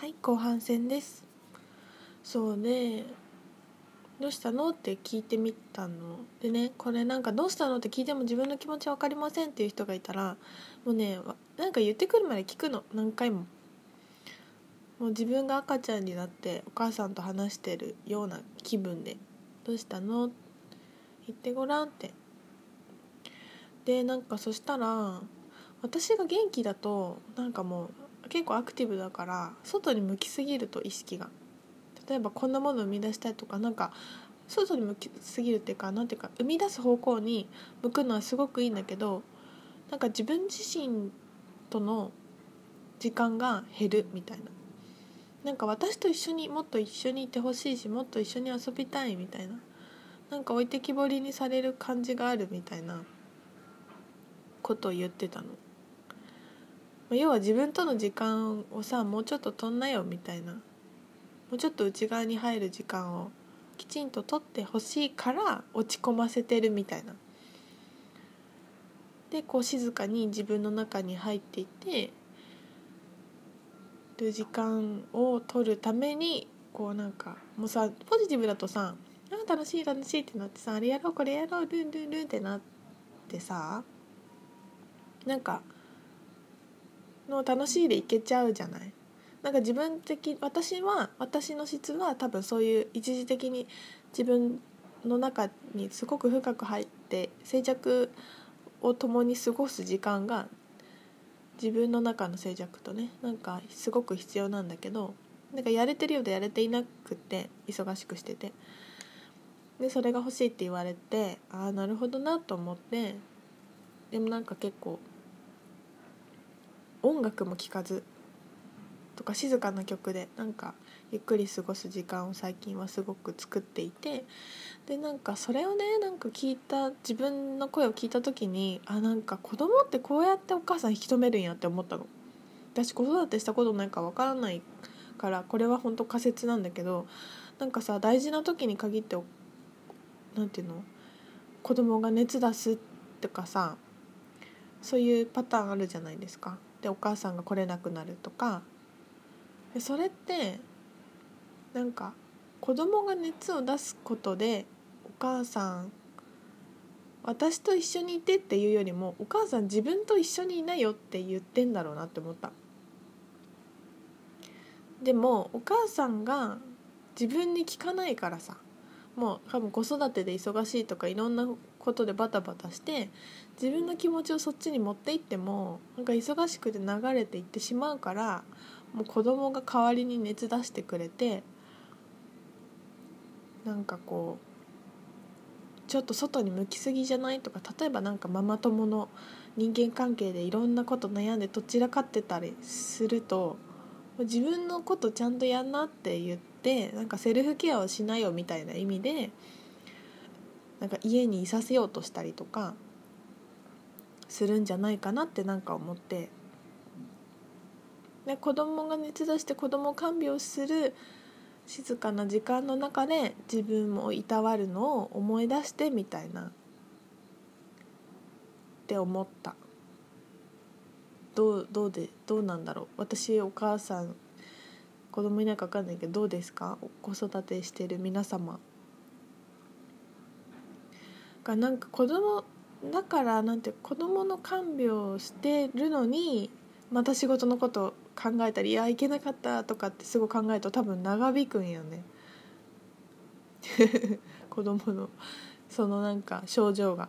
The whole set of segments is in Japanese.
はい後半戦です。そうね。どうしたの？って聞いてみたのでね。これなんかどうしたの？って聞いても自分の気持ち分かりませんっていう人がいたらもうねなんか言ってくるまで聞くの。何回も。もう自分が赤ちゃんになってお母さんと話してるような気分で「どうしたの?」言ってごらんって。でなんかそしたら私が元気だとなんかもう結構アクティブだから外に向きすぎると意識が例えばこんなものを生み出したいとかなんか外に向きすぎるっていうかなんていうか生み出す方向に向くのはすごくいいんだけどなんか自分自身との時間が減るみたいななんか私と一緒にもっと一緒にいてほしいしもっと一緒に遊びたいみたいななんか置いてきぼりにされる感じがあるみたいなことを言ってたの。要は自分との時間をさもうちょっと取んなよみたいなもうちょっと内側に入る時間をきちんと取ってほしいから落ち込ませてるみたいな。でこう静かに自分の中に入っていってる時間を取るためにこうなんかもうさポジティブだとさ「あ楽しい楽しい」ってなってさ「あれやろうこれやろうルンルンルン」ってなってさなんかの楽しいでいけちゃうじゃない。なんか自分的私は私の質は多分そういう一時的に自分の中にすごく深く入って静寂を共に過ごす時間が自分の中の静寂とねなんかすごく必要なんだけどなんかやれてるようでやれていなくて忙しくしてて。でそれが欲しいって言われてああなるほどなと思ってでもなんか結構音楽も聴かずとか静かな曲でなんかゆっくり過ごす時間を最近はすごく作っていてでなんかそれをねなんか聞いた自分の声を聞いた時にあなんか子供ってこうやってお母さん引き止めるんやって思ったの。私子育てしたことないかわからないからこれは本当仮説なんだけどなんかさ大事な時に限って何て言うの？子供が熱出すとかさそういうパターンあるじゃないですか。でお母さんが来れなくなるとか。でそれってなんか子供が熱を出すことでお母さん私と一緒にいてっていうよりもお母さん自分と一緒にいないよって言ってんだろうなって思った。でもお母さんが自分に聞かないからさ。もう多分子育てで忙しいとかいろんなことでバタバタして自分の気持ちをそっちに持っていってもなんか忙しくて流れていってしまうからもう子供が代わりに熱出してくれてなんかこうちょっと外に向きすぎじゃないとか例えばなんかママ友の人間関係でいろんなこと悩んでどちらかってたりすると自分のことちゃんとやんなって言ってなんかセルフケアをしなよみたいな意味でなんか家にいさせようとしたりとかするんじゃないかなってなんか思って。で子供が熱出して子供看病する静かな時間の中で自分もいたわるのを思い出してみたいな。って思った。どうどうでどうなんだろう。私お母さん子供いないか分かんないけどどうですか？子育てしてる皆様。がなんか子供だからなんて子供の看病をしてるのにまた仕事のこと考えたりいやいけなかったとかってすぐ考えると多分長引くんよね。子供のそのなんか症状が。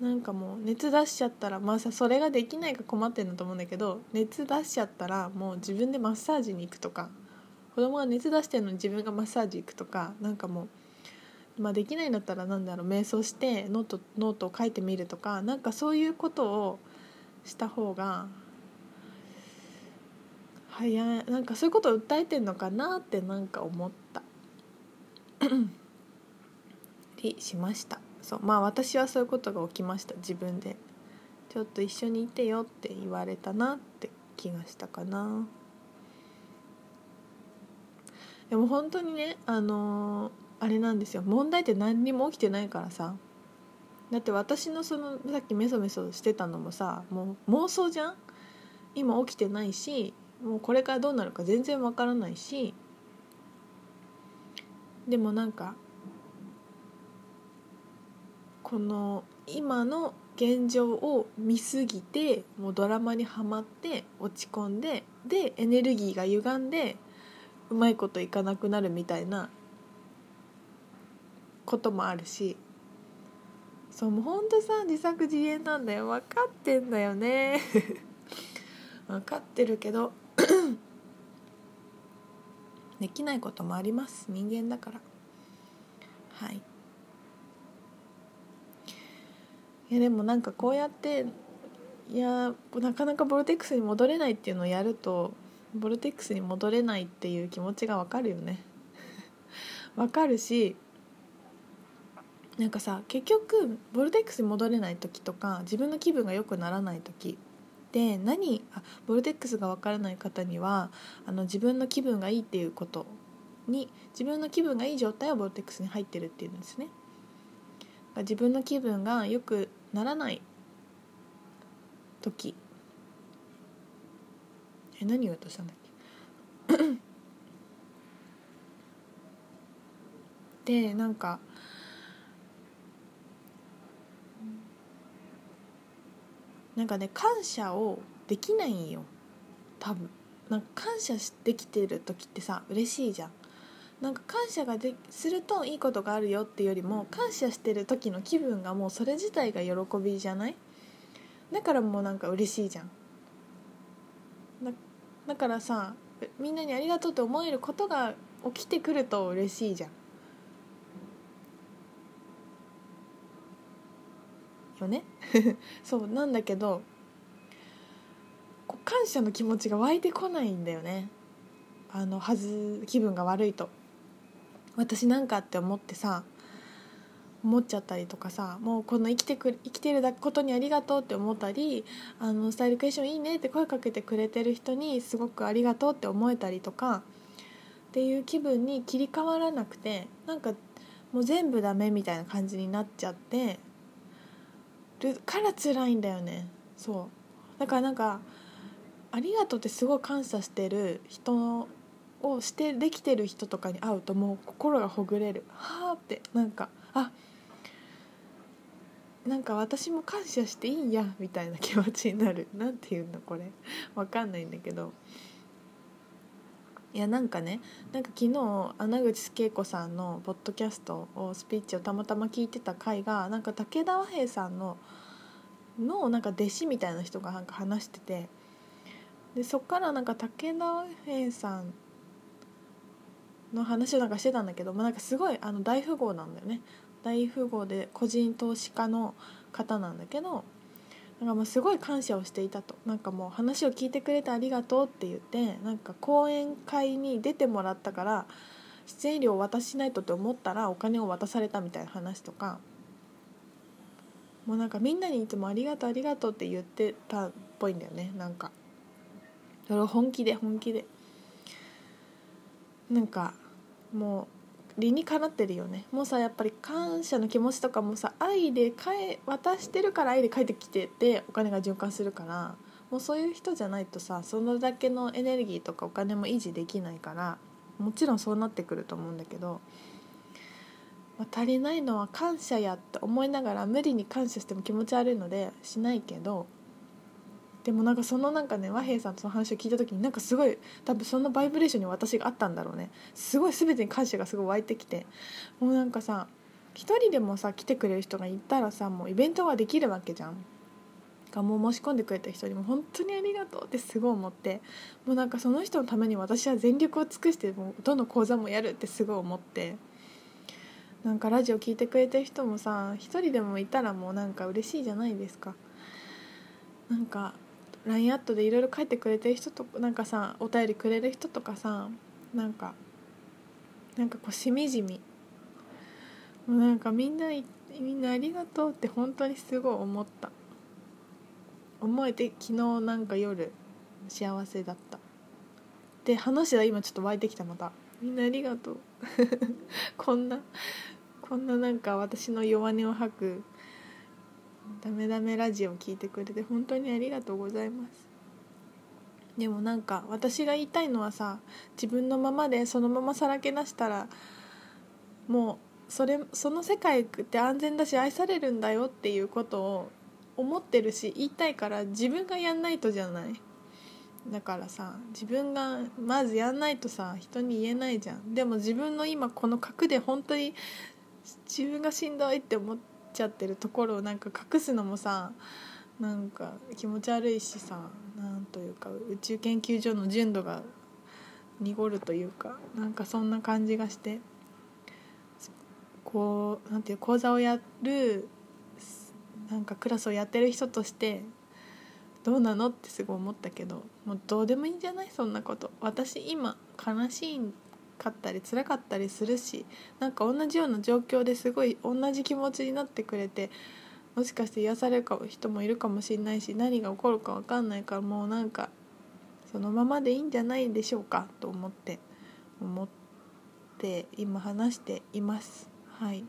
なんかもう熱出しちゃったらまあさそれができないか困ってんだと思うんだけど熱出しちゃったらもう自分でマッサージに行くとか子供が熱出してるのに自分がマッサージ行くとかなんかもう、まあ、できないんだったらなんだろう瞑想してノートノートを書いてみるとかなんかそういうことをした方が早いなんかそういうことを訴えてんのかなってなんか思った。りしました。そうまあ私はそういうことが起きました。自分で。ちょっと一緒にいてよって言われたなって気がしたかな。でも本当にねあのー、あれなんですよ。問題って何にも起きてないからさ。だって私のそのさっきメソメソしてたのもさもう妄想じゃん？今起きてないしもうこれからどうなるか全然わからないし。でもなんかこの今の現状を見すぎてもうドラマにはまって落ち込んででエネルギーが歪んでうまいこといかなくなるみたいなこともあるしそうもうほんとさ自作自演なんだよ。分かってんだよね。分かってるけど できないこともあります。人間だから。はい。いやでもなんかこうやっていやなかなかボルテックスに戻れないっていうのをやるとボルテックスに戻れないっていう気持ちがわかるよね。わかるしなんかさ結局ボルテックスに戻れない時とか自分の気分が良くならない時で何あボルテックスが分からない方にはあの自分の気分がいいっていうことに自分の気分がいい状態はボルテックスに入ってるっていうんですね。自分の気分が良くならない時。え何言うとしたんだっけ？でなんかなんかね感謝をできないんよ。多分。なんか感謝できてる時ってさ嬉しいじゃん。なんか感謝がでするといいことがあるよっていうよりも感謝してる時の気分がもうそれ自体が喜びじゃない？だからもうなんか嬉しいじゃん。だだからさみんなにありがとうって思えることが起きてくると嬉しいじゃん。よね？そうなんだけどこう感謝の気持ちが湧いてこないんだよね。あのはず気分が悪いと。私なんかって思ってさ思っちゃったりとかさもうこの生きてく生きてることにありがとうって思ったりあのスタイルクエスチョンいいねって声かけてくれてる人にすごくありがとうって思えたりとかっていう気分に切り替わらなくてなんかもう全部ダメみたいな感じになっちゃってるから辛いんだよね。そう。だからなんかありがとうってすごい感謝してる人をしてできてる人とかに会うともう心がほぐれる。はあって。なんかあなんか私も感謝していいんやみたいな気持ちになる。なんていうのこれ。わかんないんだけど。いやなんかねなんか昨日穴口恵子さんのポッドキャストをスピーチをたまたま聞いてた回がなんか武田和平さんののなんか弟子みたいな人がなんか話しててでそっからなんか武田和平さんの話をなんかしてたんだけど、まあ、なんかすごいあの大富豪なんだよね。大富豪で個人投資家の方なんだけどなんかもうすごい感謝をしていたと。なんかもう話を聞いてくれてありがとうって言ってなんか講演会に出てもらったから出演料を渡しないとって思ったらお金を渡されたみたいな話とか。もうなんかみんなにいつも「ありがとうありがとう」って言ってたっぽいんだよね。なんか。それを本気で本気で。なんかもう理にかなってるよね。もうさやっぱり感謝の気持ちとかもさ愛でえ渡してるから愛で返ってきててお金が循環するからもうそういう人じゃないとさそのだけのエネルギーとかお金も維持できないからもちろんそうなってくると思うんだけど、まあ、足りないのは感謝やって思いながら無理に感謝しても気持ち悪いのでしないけどでもなんかそのなんかね和平さんとの話を聞いた時になんかすごい多分そのバイブレーションに私があったんだろうね。すごい全てに感謝がすごい湧いてきて。もうなんかさ一人でもさ来てくれる人がいたらさもうイベントができるわけじゃん。がもう申し込んでくれた人にも本当にありがとうってすごい思って。もうなんかその人のために私は全力を尽くしてもうどの講座もやるってすごい思って。なんかラジオ聞いてくれてる人もさ一人でもいたらもうなんか嬉しいじゃないですか。なんか LINE アットでいろいろ書いてくれてる人となんかさお便りくれる人とかさなんかなんかこうしみじみ。もうなんかみんなみんなありがとうって本当にすごい思った。思えて昨日なんか夜幸せだった。で話は今ちょっと湧いてきたまた。みんなありがとう。こんなこんななんか私の弱音を吐くダメダメラジオを聞いてくれて本当にありがとうございます。でもなんか私が言いたいのはさ自分のままでそのままさらけ出したらもうそれその世界って安全だし愛されるんだよっていうことを思ってるし言いたいから自分がやんないとじゃない。だからさ自分がまずやんないとさ人に言えないじゃん。でも自分の今この核で本当に自分がしんどいって思ってちゃってるところをなんか隠すのもさなんか気持ち悪いしさなんというか宇宙研究所の純度が濁るというかなんかそんな感じがしてこうなんていう講座をやるなんかクラスをやってる人としてどうなのってすごい思ったけどもうどうでもいいんじゃない？そんなこと。私今悲しいかったり辛かったりするしなんか同じような状況ですごい同じ気持ちになってくれてもしかして癒される人もいるかもしれないし何が起こるか分かんないからもうなんかそのままでいいんじゃないでしょうかと思って思って今話しています。はい。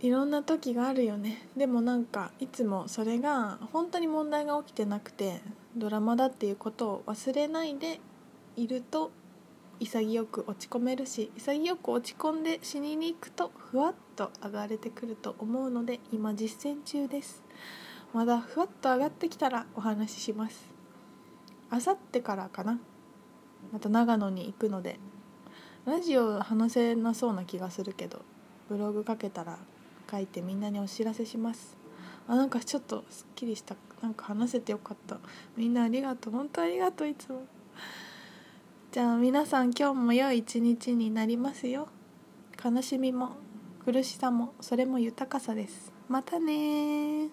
いろんな時があるよね。でもなんかいつもそれが本当に問題が起きてなくてドラマだっていうことを忘れないでいると潔く落ち込めるし潔く落ち込んで死にに行くとふわっと上がれてくると思うので今実践中です。まだふわっと上がってきたらお話しします。あさってからかな。また長野に行くので。ラジオ話せなそうな気がするけどブログ書けたら書いてみんなにお知らせします。あなんかちょっとすっきりしたなんか話せてよかった。みんなありがとう。本当ありがとういつも。じゃあ皆さん今日も良い一日になりますよ。悲しみも苦しさもそれも豊かさです。またね